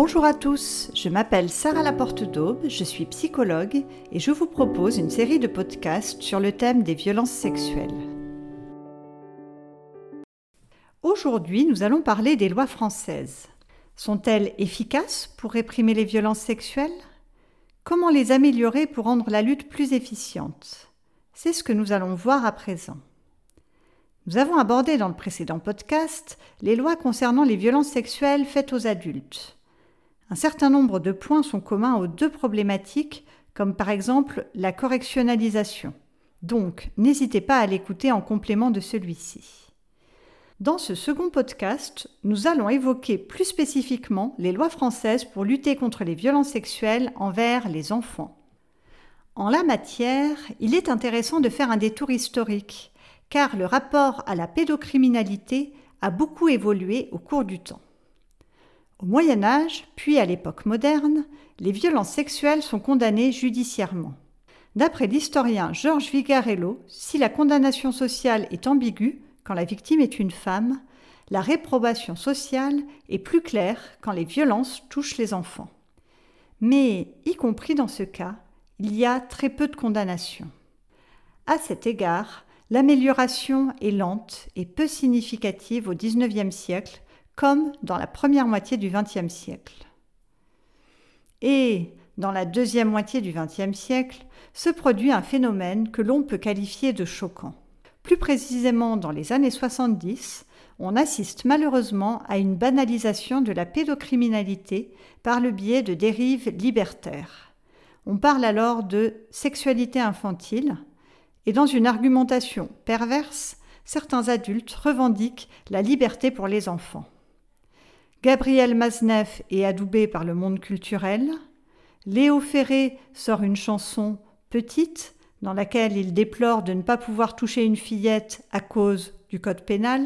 Bonjour à tous, je m'appelle Sarah Laporte d'Aube, je suis psychologue et je vous propose une série de podcasts sur le thème des violences sexuelles. Aujourd'hui, nous allons parler des lois françaises. Sont-elles efficaces pour réprimer les violences sexuelles? Comment les améliorer pour rendre la lutte plus efficiente? C'est ce que nous allons voir à présent. Nous avons abordé dans le précédent podcast les lois concernant les violences sexuelles faites aux adultes. Un certain nombre de points sont communs aux deux problématiques, comme par exemple la correctionnalisation. Donc, n'hésitez pas à l'écouter en complément de celui-ci. Dans ce second podcast, nous allons évoquer plus spécifiquement les lois françaises pour lutter contre les violences sexuelles envers les enfants. En la matière, il est intéressant de faire un détour historique, car le rapport à la pédocriminalité a beaucoup évolué au cours du temps. Au Moyen Âge, puis à l'époque moderne, les violences sexuelles sont condamnées judiciairement. D'après l'historien Georges Vigarello, si la condamnation sociale est ambiguë quand la victime est une femme, la réprobation sociale est plus claire quand les violences touchent les enfants. Mais, y compris dans ce cas, il y a très peu de condamnations. À cet égard, l'amélioration est lente et peu significative au XIXe siècle comme dans la première moitié du XXe siècle. Et dans la deuxième moitié du XXe siècle se produit un phénomène que l'on peut qualifier de choquant. Plus précisément dans les années 70, on assiste malheureusement à une banalisation de la pédocriminalité par le biais de dérives libertaires. On parle alors de sexualité infantile, et dans une argumentation perverse, certains adultes revendiquent la liberté pour les enfants. Gabriel Maznev est adoubé par le monde culturel. Léo Ferré sort une chanson Petite, dans laquelle il déplore de ne pas pouvoir toucher une fillette à cause du code pénal.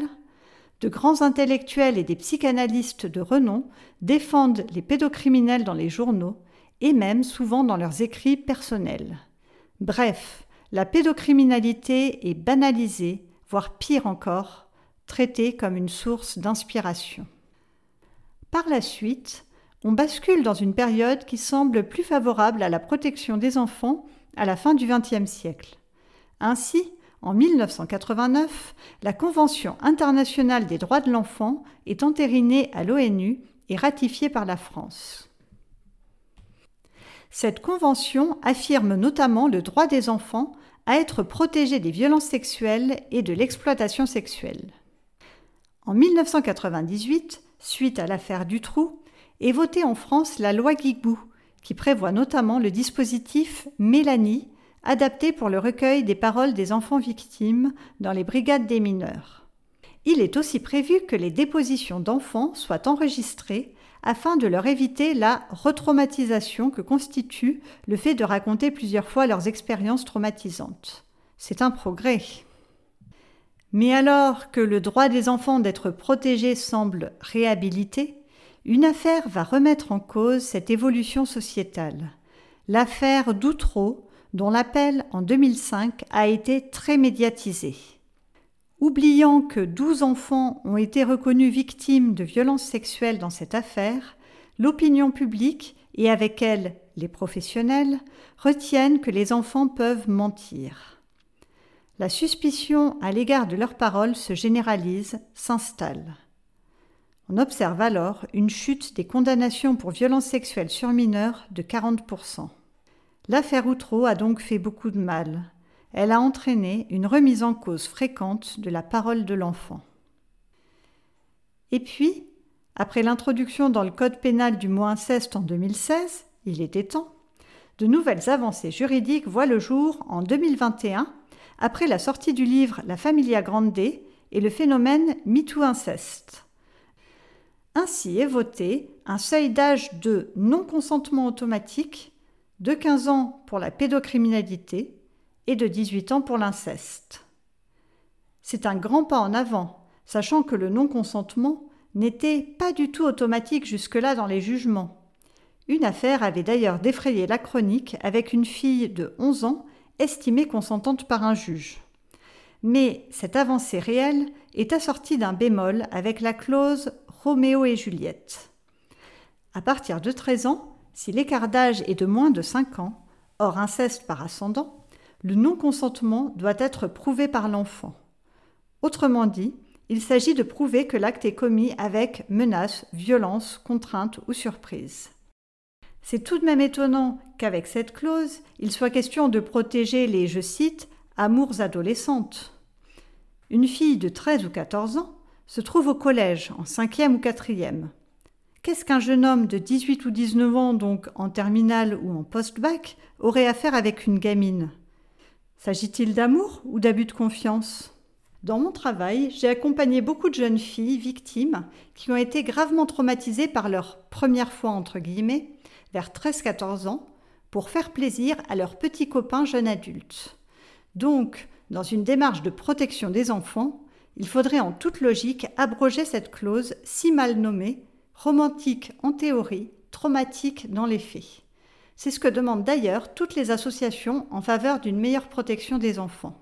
De grands intellectuels et des psychanalystes de renom défendent les pédocriminels dans les journaux et même souvent dans leurs écrits personnels. Bref, la pédocriminalité est banalisée, voire pire encore, traitée comme une source d'inspiration. Par la suite, on bascule dans une période qui semble plus favorable à la protection des enfants à la fin du XXe siècle. Ainsi, en 1989, la Convention internationale des droits de l'enfant est entérinée à l'ONU et ratifiée par la France. Cette convention affirme notamment le droit des enfants à être protégés des violences sexuelles et de l'exploitation sexuelle. En 1998, suite à l'affaire Dutroux, est votée en France la loi Guigou, qui prévoit notamment le dispositif Mélanie, adapté pour le recueil des paroles des enfants victimes dans les brigades des mineurs. Il est aussi prévu que les dépositions d'enfants soient enregistrées afin de leur éviter la retraumatisation que constitue le fait de raconter plusieurs fois leurs expériences traumatisantes. C'est un progrès. Mais alors que le droit des enfants d'être protégés semble réhabilité, une affaire va remettre en cause cette évolution sociétale. L'affaire d'Outreau, dont l'appel en 2005 a été très médiatisé. Oubliant que 12 enfants ont été reconnus victimes de violences sexuelles dans cette affaire, l'opinion publique et avec elle les professionnels retiennent que les enfants peuvent mentir. La suspicion à l'égard de leurs paroles se généralise, s'installe. On observe alors une chute des condamnations pour violences sexuelles sur mineurs de 40%. L'affaire Outreau a donc fait beaucoup de mal. Elle a entraîné une remise en cause fréquente de la parole de l'enfant. Et puis, après l'introduction dans le Code pénal du mot inceste en 2016, il était temps, de nouvelles avancées juridiques voient le jour en 2021 après la sortie du livre La Familia Grande et le phénomène MeToo-inceste. Ainsi est voté un seuil d'âge de non-consentement automatique de 15 ans pour la pédocriminalité et de 18 ans pour l'inceste. C'est un grand pas en avant, sachant que le non-consentement n'était pas du tout automatique jusque-là dans les jugements. Une affaire avait d'ailleurs défrayé la chronique avec une fille de 11 ans estimée consentante par un juge. Mais cette avancée réelle est assortie d'un bémol avec la clause Roméo et Juliette. À partir de 13 ans, si l'écart d'âge est de moins de 5 ans, hors inceste par ascendant, le non-consentement doit être prouvé par l'enfant. Autrement dit, il s'agit de prouver que l'acte est commis avec menace, violence, contrainte ou surprise. C'est tout de même étonnant qu'avec cette clause, il soit question de protéger les, je cite, amours adolescentes. Une fille de 13 ou 14 ans se trouve au collège, en cinquième ou quatrième. Qu'est-ce qu'un jeune homme de 18 ou 19 ans, donc en terminale ou en post-bac, aurait à faire avec une gamine? S'agit-il d'amour ou d'abus de confiance? Dans mon travail, j'ai accompagné beaucoup de jeunes filles victimes qui ont été gravement traumatisées par leur première fois entre guillemets vers 13-14 ans pour faire plaisir à leurs petits copains jeunes adultes. Donc, dans une démarche de protection des enfants, il faudrait en toute logique abroger cette clause si mal nommée, romantique en théorie, traumatique dans les faits. C'est ce que demandent d'ailleurs toutes les associations en faveur d'une meilleure protection des enfants.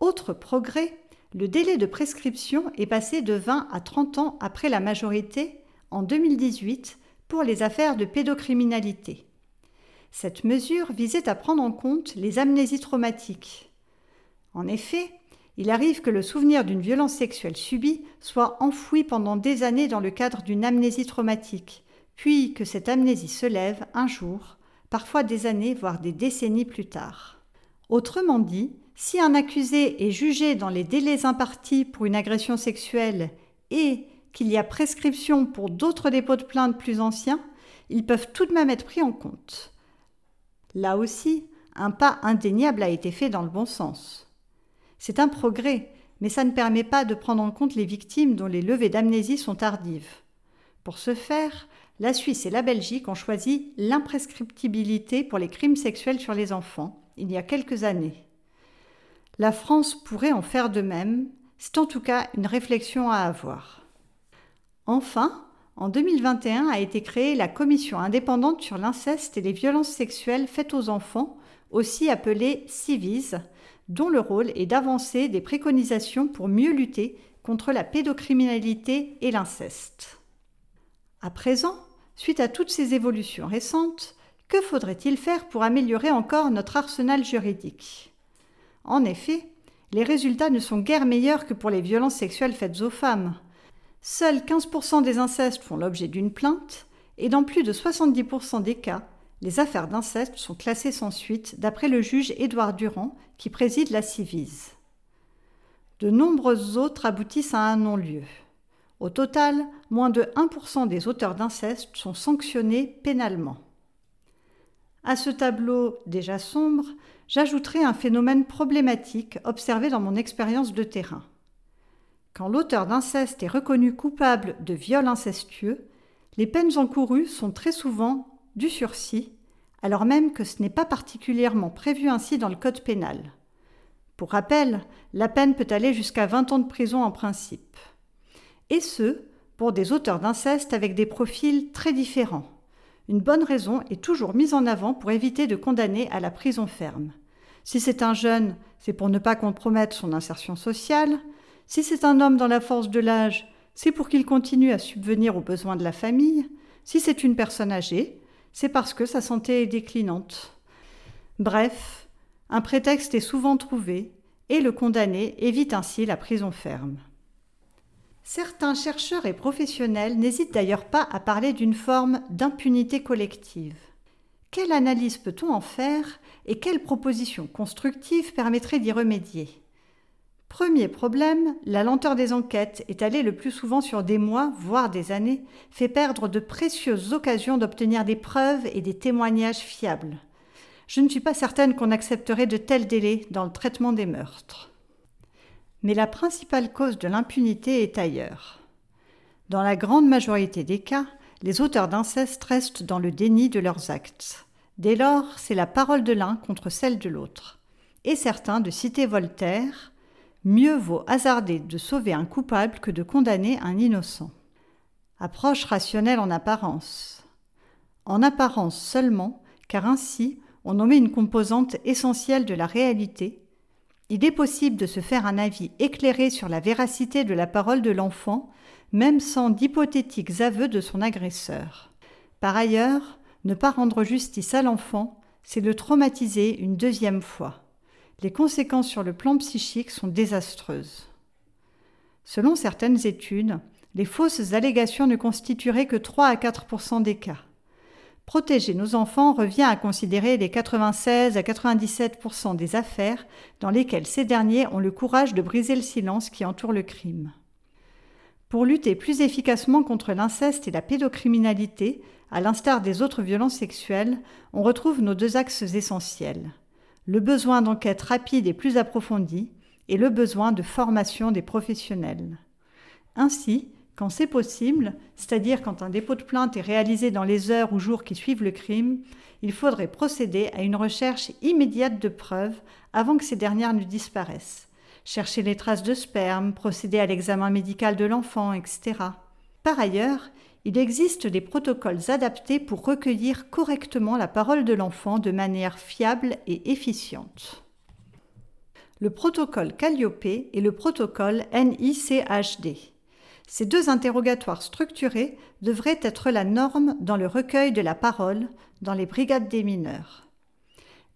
Autre progrès, le délai de prescription est passé de 20 à 30 ans après la majorité en 2018 pour les affaires de pédocriminalité. Cette mesure visait à prendre en compte les amnésies traumatiques. En effet, il arrive que le souvenir d'une violence sexuelle subie soit enfoui pendant des années dans le cadre d'une amnésie traumatique, puis que cette amnésie se lève un jour, parfois des années, voire des décennies plus tard. Autrement dit, si un accusé est jugé dans les délais impartis pour une agression sexuelle et qu'il y a prescription pour d'autres dépôts de plainte plus anciens, ils peuvent tout de même être pris en compte. Là aussi, un pas indéniable a été fait dans le bon sens. C'est un progrès, mais ça ne permet pas de prendre en compte les victimes dont les levées d'amnésie sont tardives. Pour ce faire, la Suisse et la Belgique ont choisi l'imprescriptibilité pour les crimes sexuels sur les enfants, il y a quelques années. La France pourrait en faire de même, c'est en tout cas une réflexion à avoir. Enfin, en 2021 a été créée la Commission indépendante sur l'inceste et les violences sexuelles faites aux enfants, aussi appelée CIVIS, dont le rôle est d'avancer des préconisations pour mieux lutter contre la pédocriminalité et l'inceste. À présent, suite à toutes ces évolutions récentes, que faudrait-il faire pour améliorer encore notre arsenal juridique? En effet, les résultats ne sont guère meilleurs que pour les violences sexuelles faites aux femmes. Seuls 15% des incestes font l'objet d'une plainte, et dans plus de 70% des cas, les affaires d'inceste sont classées sans suite, d'après le juge Édouard Durand, qui préside la Civise. De nombreuses autres aboutissent à un non-lieu. Au total, moins de 1% des auteurs d'inceste sont sanctionnés pénalement. À ce tableau déjà sombre, j'ajouterai un phénomène problématique observé dans mon expérience de terrain. Quand l'auteur d'inceste est reconnu coupable de viol incestueux, les peines encourues sont très souvent du sursis, alors même que ce n'est pas particulièrement prévu ainsi dans le Code pénal. Pour rappel, la peine peut aller jusqu'à 20 ans de prison en principe. Et ce, pour des auteurs d'inceste avec des profils très différents. Une bonne raison est toujours mise en avant pour éviter de condamner à la prison ferme. Si c'est un jeune, c'est pour ne pas compromettre son insertion sociale. Si c'est un homme dans la force de l'âge, c'est pour qu'il continue à subvenir aux besoins de la famille. Si c'est une personne âgée, c'est parce que sa santé est déclinante. Bref, un prétexte est souvent trouvé et le condamné évite ainsi la prison ferme. Certains chercheurs et professionnels n'hésitent d'ailleurs pas à parler d'une forme d'impunité collective. Quelle analyse peut-on en faire et quelles propositions constructives permettraient d'y remédier? Premier problème, la lenteur des enquêtes, étalée le plus souvent sur des mois, voire des années, fait perdre de précieuses occasions d'obtenir des preuves et des témoignages fiables. Je ne suis pas certaine qu'on accepterait de tels délais dans le traitement des meurtres. Mais la principale cause de l'impunité est ailleurs. Dans la grande majorité des cas, les auteurs d'inceste restent dans le déni de leurs actes. Dès lors, c'est la parole de l'un contre celle de l'autre. Et certains de citer Voltaire, Mieux vaut hasarder de sauver un coupable que de condamner un innocent. Approche rationnelle en apparence. En apparence seulement, car ainsi on omet une composante essentielle de la réalité, Il est possible de se faire un avis éclairé sur la véracité de la parole de l'enfant, même sans d'hypothétiques aveux de son agresseur. Par ailleurs, ne pas rendre justice à l'enfant, c'est le traumatiser une deuxième fois. Les conséquences sur le plan psychique sont désastreuses. Selon certaines études, les fausses allégations ne constitueraient que 3 à 4% des cas. Protéger nos enfants revient à considérer les 96 à 97% des affaires dans lesquelles ces derniers ont le courage de briser le silence qui entoure le crime. Pour lutter plus efficacement contre l'inceste et la pédocriminalité, à l'instar des autres violences sexuelles, on retrouve nos deux axes essentiels. Le besoin d'enquête rapide et plus approfondie et le besoin de formation des professionnels. Ainsi, quand c'est possible, c'est-à-dire quand un dépôt de plainte est réalisé dans les heures ou jours qui suivent le crime, il faudrait procéder à une recherche immédiate de preuves avant que ces dernières ne disparaissent. Chercher les traces de sperme, procéder à l'examen médical de l'enfant, etc. Par ailleurs, il existe des protocoles adaptés pour recueillir correctement la parole de l'enfant de manière fiable et efficiente. Le protocole Calliope et le protocole NICHD. Ces deux interrogatoires structurés devraient être la norme dans le recueil de la parole dans les brigades des mineurs.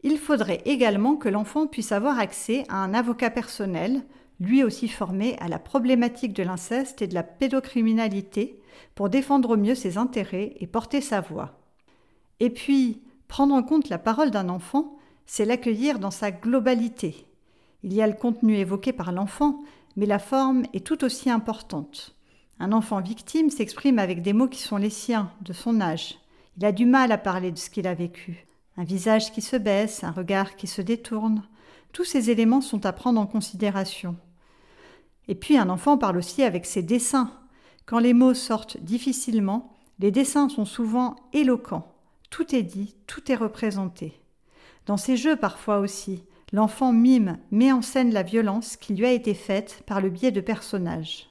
Il faudrait également que l'enfant puisse avoir accès à un avocat personnel, lui aussi formé à la problématique de l'inceste et de la pédocriminalité, pour défendre au mieux ses intérêts et porter sa voix. Et puis, prendre en compte la parole d'un enfant, c'est l'accueillir dans sa globalité. Il y a le contenu évoqué par l'enfant, mais la forme est tout aussi importante. Un enfant victime s'exprime avec des mots qui sont les siens, de son âge. Il a du mal à parler de ce qu'il a vécu. Un visage qui se baisse, un regard qui se détourne. Tous ces éléments sont à prendre en considération. Et puis un enfant parle aussi avec ses dessins. Quand les mots sortent difficilement, les dessins sont souvent éloquents. Tout est dit, tout est représenté. Dans ces jeux parfois aussi, l'enfant mime, met en scène la violence qui lui a été faite par le biais de personnages.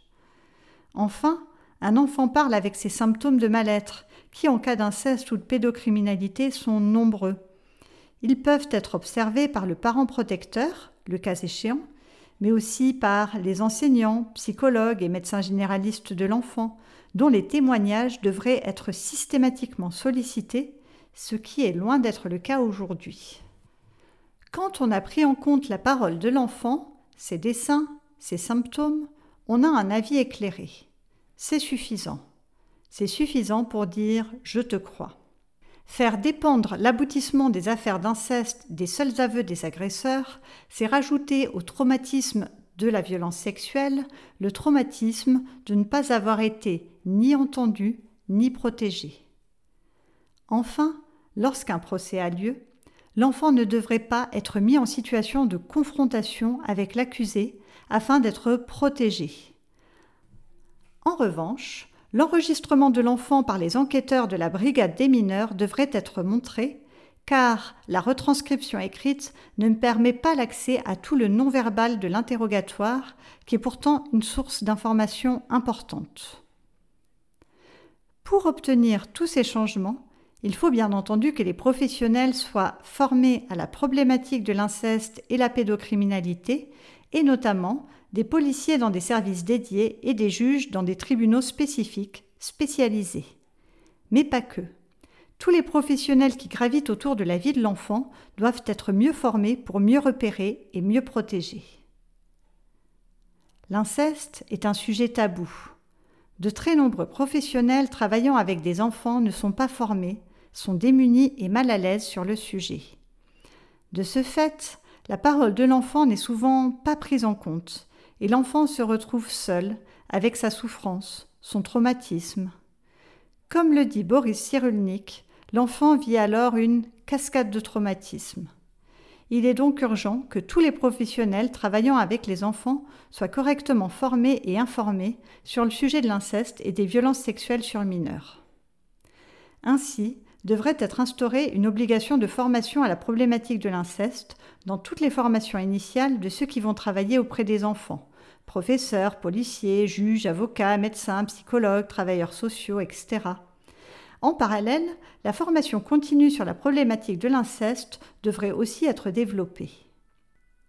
Enfin, un enfant parle avec ses symptômes de mal-être, qui en cas d'inceste ou de pédocriminalité sont nombreux. Ils peuvent être observés par le parent protecteur, le cas échéant, mais aussi par les enseignants, psychologues et médecins généralistes de l'enfant, dont les témoignages devraient être systématiquement sollicités, ce qui est loin d'être le cas aujourd'hui. Quand on a pris en compte la parole de l'enfant, ses dessins, ses symptômes, on a un avis éclairé. C'est suffisant. C'est suffisant pour dire je te crois. Faire dépendre l'aboutissement des affaires d'inceste des seuls aveux des agresseurs, c'est rajouter au traumatisme de la violence sexuelle le traumatisme de ne pas avoir été ni entendu ni protégé. Enfin, lorsqu'un procès a lieu, l'enfant ne devrait pas être mis en situation de confrontation avec l'accusé afin d'être protégé. En revanche, l'enregistrement de l'enfant par les enquêteurs de la brigade des mineurs devrait être montré, car la retranscription écrite ne permet pas l'accès à tout le non-verbal de l'interrogatoire, qui est pourtant une source d'information importante. Pour obtenir tous ces changements, il faut bien entendu que les professionnels soient formés à la problématique de l'inceste et la pédocriminalité et notamment des policiers dans des services dédiés et des juges dans des tribunaux spécifiques, spécialisés. Mais pas que. Tous les professionnels qui gravitent autour de la vie de l'enfant doivent être mieux formés pour mieux repérer et mieux protéger. L'inceste est un sujet tabou. De très nombreux professionnels travaillant avec des enfants ne sont pas formés, sont démunis et mal à l'aise sur le sujet. De ce fait, la parole de l'enfant n'est souvent pas prise en compte, et l'enfant se retrouve seul avec sa souffrance, son traumatisme. Comme le dit Boris Cyrulnik, l'enfant vit alors une cascade de traumatismes. Il est donc urgent que tous les professionnels travaillant avec les enfants soient correctement formés et informés sur le sujet de l'inceste et des violences sexuelles sur mineurs. Ainsi, devrait être instaurée une obligation de formation à la problématique de l'inceste dans toutes les formations initiales de ceux qui vont travailler auprès des enfants professeurs, policiers, juges, avocats, médecins, psychologues, travailleurs sociaux, etc. En parallèle, la formation continue sur la problématique de l'inceste devrait aussi être développée.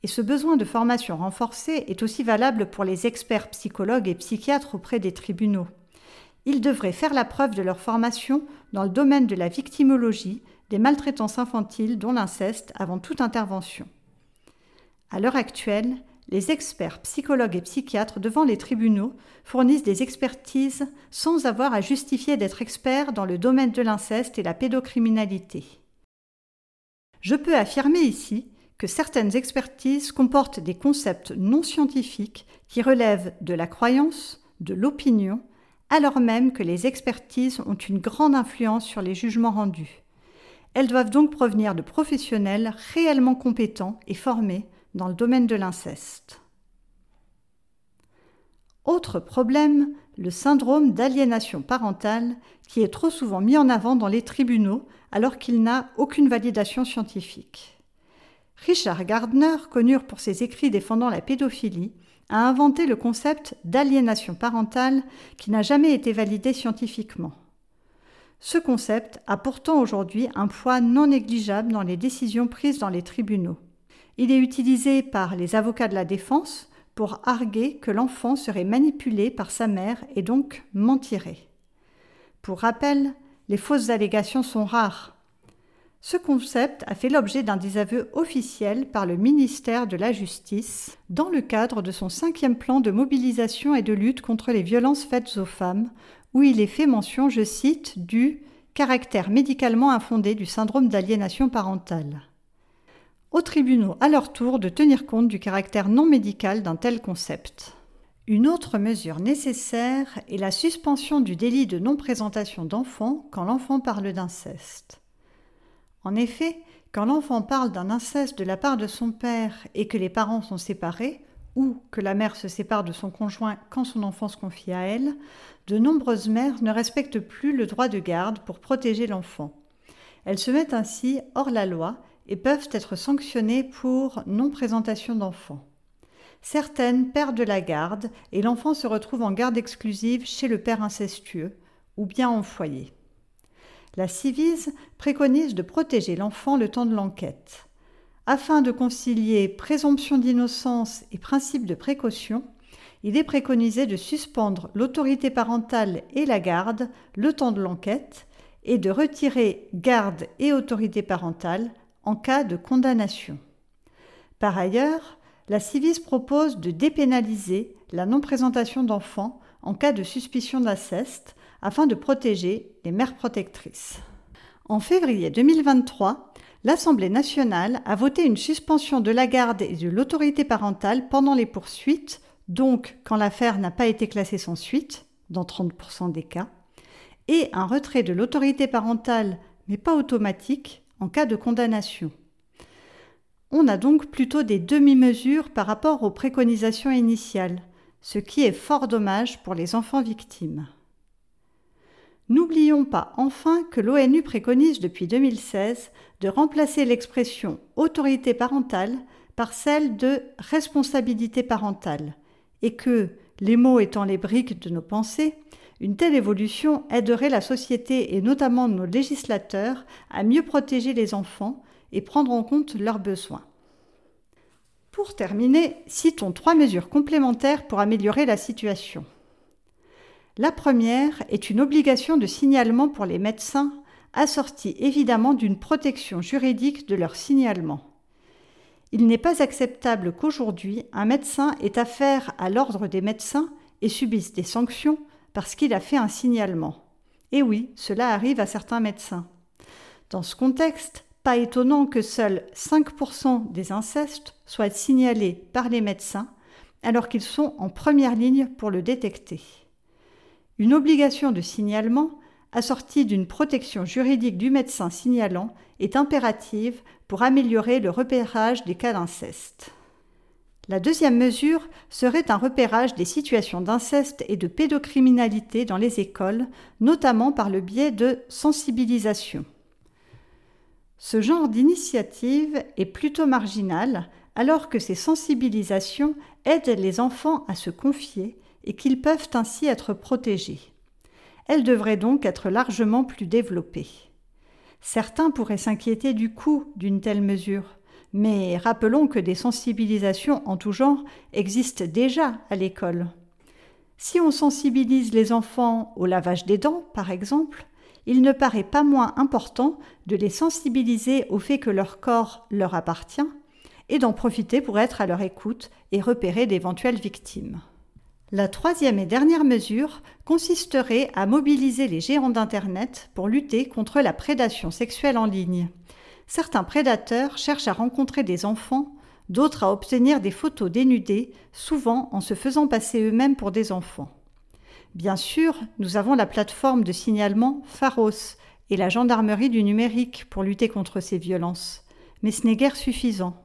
Et ce besoin de formation renforcée est aussi valable pour les experts psychologues et psychiatres auprès des tribunaux. Ils devraient faire la preuve de leur formation dans le domaine de la victimologie, des maltraitances infantiles, dont l'inceste, avant toute intervention. À l'heure actuelle, les experts psychologues et psychiatres devant les tribunaux fournissent des expertises sans avoir à justifier d'être experts dans le domaine de l'inceste et la pédocriminalité. Je peux affirmer ici que certaines expertises comportent des concepts non scientifiques qui relèvent de la croyance, de l'opinion, alors même que les expertises ont une grande influence sur les jugements rendus. Elles doivent donc provenir de professionnels réellement compétents et formés dans le domaine de l'inceste. Autre problème, le syndrome d'aliénation parentale qui est trop souvent mis en avant dans les tribunaux alors qu'il n'a aucune validation scientifique. Richard Gardner, connu pour ses écrits défendant la pédophilie, a inventé le concept d'aliénation parentale qui n'a jamais été validé scientifiquement. Ce concept a pourtant aujourd'hui un poids non négligeable dans les décisions prises dans les tribunaux. Il est utilisé par les avocats de la défense pour arguer que l'enfant serait manipulé par sa mère et donc mentirait. Pour rappel, les fausses allégations sont rares. Ce concept a fait l'objet d'un désaveu officiel par le ministère de la Justice dans le cadre de son cinquième plan de mobilisation et de lutte contre les violences faites aux femmes, où il est fait mention, je cite, du caractère médicalement infondé du syndrome d'aliénation parentale. Aux tribunaux, à leur tour, de tenir compte du caractère non médical d'un tel concept. Une autre mesure nécessaire est la suspension du délit de non-présentation d'enfants quand l'enfant parle d'inceste. En effet, quand l'enfant parle d'un inceste de la part de son père et que les parents sont séparés, ou que la mère se sépare de son conjoint quand son enfant se confie à elle, de nombreuses mères ne respectent plus le droit de garde pour protéger l'enfant. Elles se mettent ainsi hors la loi et peuvent être sanctionnées pour non-présentation d'enfant. Certaines perdent la garde et l'enfant se retrouve en garde exclusive chez le père incestueux ou bien en foyer. La Civise préconise de protéger l'enfant le temps de l'enquête. Afin de concilier présomption d'innocence et principe de précaution, il est préconisé de suspendre l'autorité parentale et la garde le temps de l'enquête et de retirer garde et autorité parentale en cas de condamnation. Par ailleurs, la Civise propose de dépénaliser la non-présentation d'enfants en cas de suspicion d'inceste afin de protéger les mères protectrices. En février 2023, l'Assemblée nationale a voté une suspension de la garde et de l'autorité parentale pendant les poursuites, donc quand l'affaire n'a pas été classée sans suite, dans 30% des cas, et un retrait de l'autorité parentale, mais pas automatique, en cas de condamnation. On a donc plutôt des demi-mesures par rapport aux préconisations initiales, ce qui est fort dommage pour les enfants victimes. N'oublions pas enfin que l'ONU préconise depuis 2016 de remplacer l'expression autorité parentale par celle de responsabilité parentale, et que, les mots étant les briques de nos pensées, une telle évolution aiderait la société et notamment nos législateurs à mieux protéger les enfants et prendre en compte leurs besoins. Pour terminer, citons trois mesures complémentaires pour améliorer la situation. La première est une obligation de signalement pour les médecins, assortie évidemment d'une protection juridique de leur signalement. Il n'est pas acceptable qu'aujourd'hui un médecin ait affaire à l'ordre des médecins et subisse des sanctions parce qu'il a fait un signalement. Et oui, cela arrive à certains médecins. Dans ce contexte, pas étonnant que seuls 5% des incestes soient signalés par les médecins alors qu'ils sont en première ligne pour le détecter. Une obligation de signalement, assortie d'une protection juridique du médecin signalant, est impérative pour améliorer le repérage des cas d'inceste. La deuxième mesure serait un repérage des situations d'inceste et de pédocriminalité dans les écoles, notamment par le biais de sensibilisation. Ce genre d'initiative est plutôt marginal, alors que ces sensibilisations aident les enfants à se confier et qu'ils peuvent ainsi être protégés. Elles devraient donc être largement plus développées. Certains pourraient s'inquiéter du coût d'une telle mesure, Mais rappelons que des sensibilisations en tout genre existent déjà à l'école. Si on sensibilise les enfants au lavage des dents, par exemple, il ne paraît pas moins important de les sensibiliser au fait que leur corps leur appartient et d'en profiter pour être à leur écoute et repérer d'éventuelles victimes. La troisième et dernière mesure consisterait à mobiliser les géants d'Internet pour lutter contre la prédation sexuelle en ligne. Certains prédateurs cherchent à rencontrer des enfants, d'autres à obtenir des photos dénudées, souvent en se faisant passer eux-mêmes pour des enfants. Bien sûr, nous avons la plateforme de signalement Pharos et la gendarmerie du numérique pour lutter contre ces violences, mais ce n'est guère suffisant.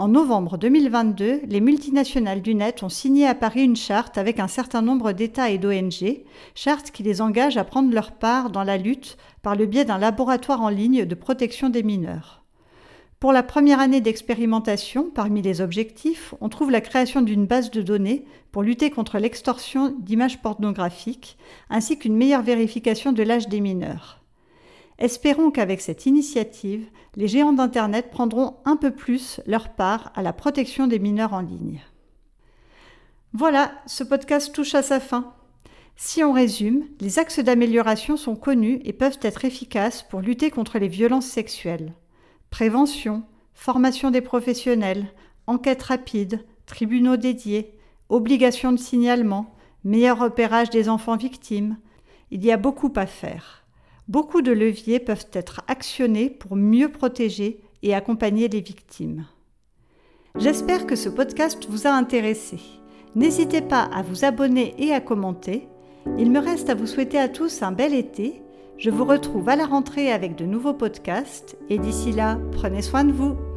En novembre 2022, les multinationales du net ont signé à Paris une charte avec un certain nombre d'États et d'ONG, charte qui les engage à prendre leur part dans la lutte par le biais d'un laboratoire en ligne de protection des mineurs. Pour la première année d'expérimentation, parmi les objectifs, on trouve la création d'une base de données pour lutter contre l'extorsion d'images pornographiques, ainsi qu'une meilleure vérification de l'âge des mineurs. Espérons qu'avec cette initiative, les géants d'Internet prendront un peu plus leur part à la protection des mineurs en ligne. Voilà, ce podcast touche à sa fin. Si on résume, les axes d'amélioration sont connus et peuvent être efficaces pour lutter contre les violences sexuelles. Prévention, formation des professionnels, enquête rapide, tribunaux dédiés, obligation de signalement, meilleur repérage des enfants victimes. Il y a beaucoup à faire. Beaucoup de leviers peuvent être actionnés pour mieux protéger et accompagner les victimes. J'espère que ce podcast vous a intéressé. N'hésitez pas à vous abonner et à commenter. Il me reste à vous souhaiter à tous un bel été. Je vous retrouve à la rentrée avec de nouveaux podcasts et d'ici là, prenez soin de vous.